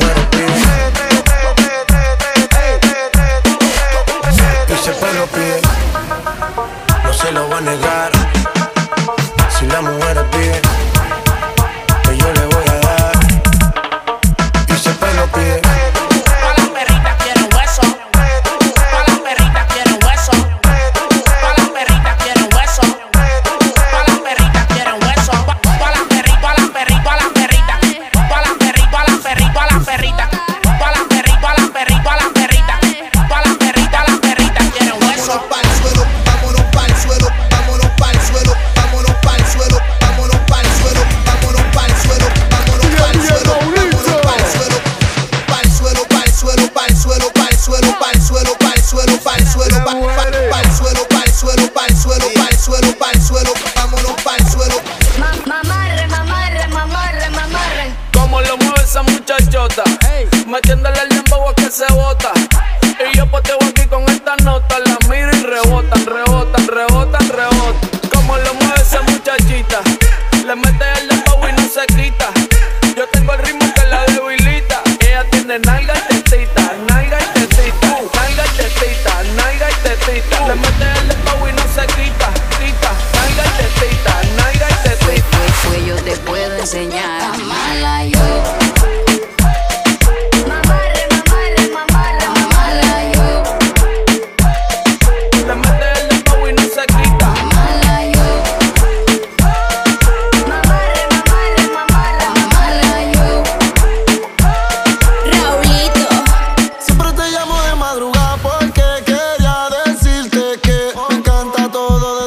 little bit. todo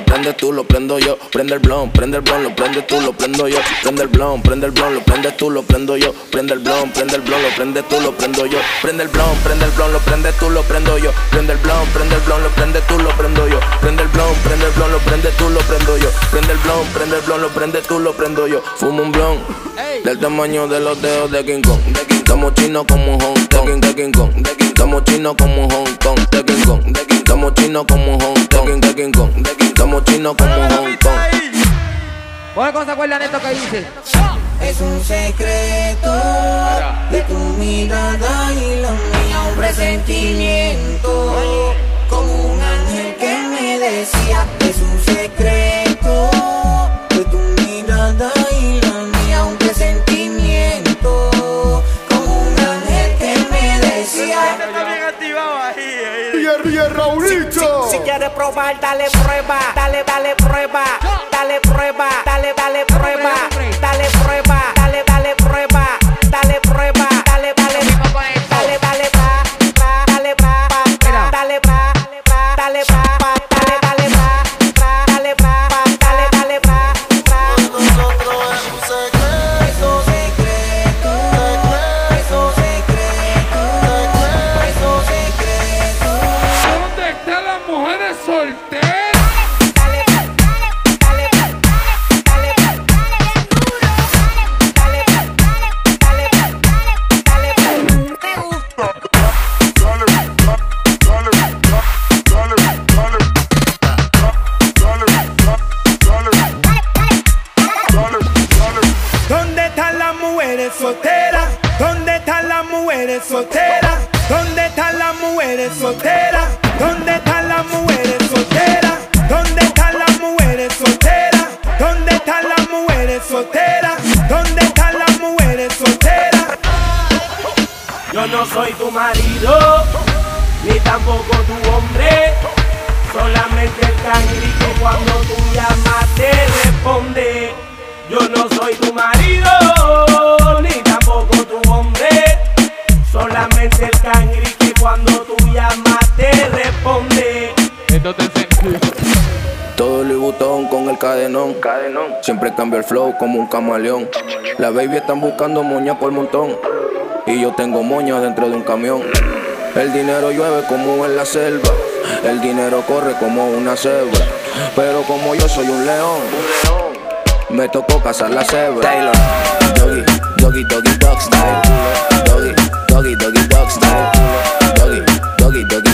lo prendes tú, lo prendo yo. Prende el blon, prende el blon, lo prendes tú, lo prendo yo. Prende el blon, prende el blon, lo prendes tú, lo prendo yo. Prende el blon, prende el blon, lo prendes tú, lo prendo yo. Prende el blon, prende el blon, lo prendes tú, lo prendo yo. Prende el blon, prende el blon, lo prendes tú, lo prendo yo. Prende el blon, prende el blon, lo prendes tú, lo prendo yo. Prende el blon, prende el blon, lo prendes tú, lo prendo yo. Fumo un blon del tamaño de los dedos de King Kong. Estamos chinos como un Tekken, Tekken Kong. Estamos chinos como Hong Kong. Tekken Kong. Estamos chinos como Hong Kong. Tekken Kong. Estamos chinos como Hong Kong. Bueno, ¿cómo se acuerdan de esto que dice? Es un secreto de tu mirada y la mía, un presentimiento. Como un ángel que me decía, es un secreto de tu mirada y la mía. Si, si, quieres probar, dale prueba, dale, dale prueba. Mujeres solteras? ¿Dónde están las mujeres solteras? ¿Dónde están las mujeres solteras? ¿Dónde están las mujeres solteras? ¿Dónde están las mujeres solteras? ¿Dónde están las mujeres solteras? Yo no soy tu marido, ni tampoco tu hombre. Solamente el cangri que cuando tú llamas te responde. Yo no soy tu marido, Solamente el cangri que cuando tú llamas te responde. Todo Louis Vuitton con el cadenón. cadenón. Siempre cambio el flow como un camaleón. La baby están buscando moña por montón. Y yo tengo moña dentro de un camión. El dinero llueve como en la selva. El dinero corre como una cebra. Pero como yo soy un león, me tocó cazar la cebra. Taylor, doggy, doggy, dog style. Doggy, doggy, doggy, dog style. Doggy, doggy, doggy,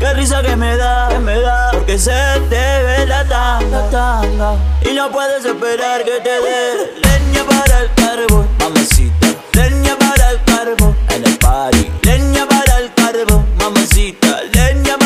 Qué risa que me da, que me da Porque se te ve la tanga, tanga. Y no puedes esperar que te dé Leña para el carbón, mamacita. Leña para el carbón, en el party. Leña para el carbón, mamacita. Leña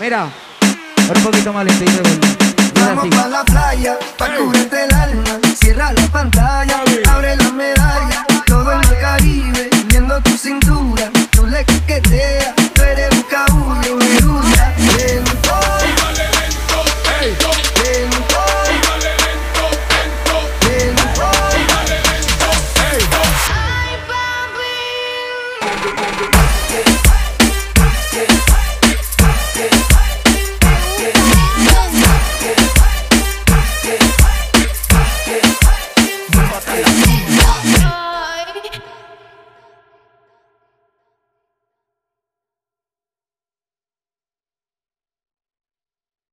Mira, ahora un poquito más lento y Vamos así. pa' la playa, pa' cubrirte el alma. Cierra la pantalla, abre la medalla. Todo en el Caribe, viendo tu cintura. Tú le coqueteas,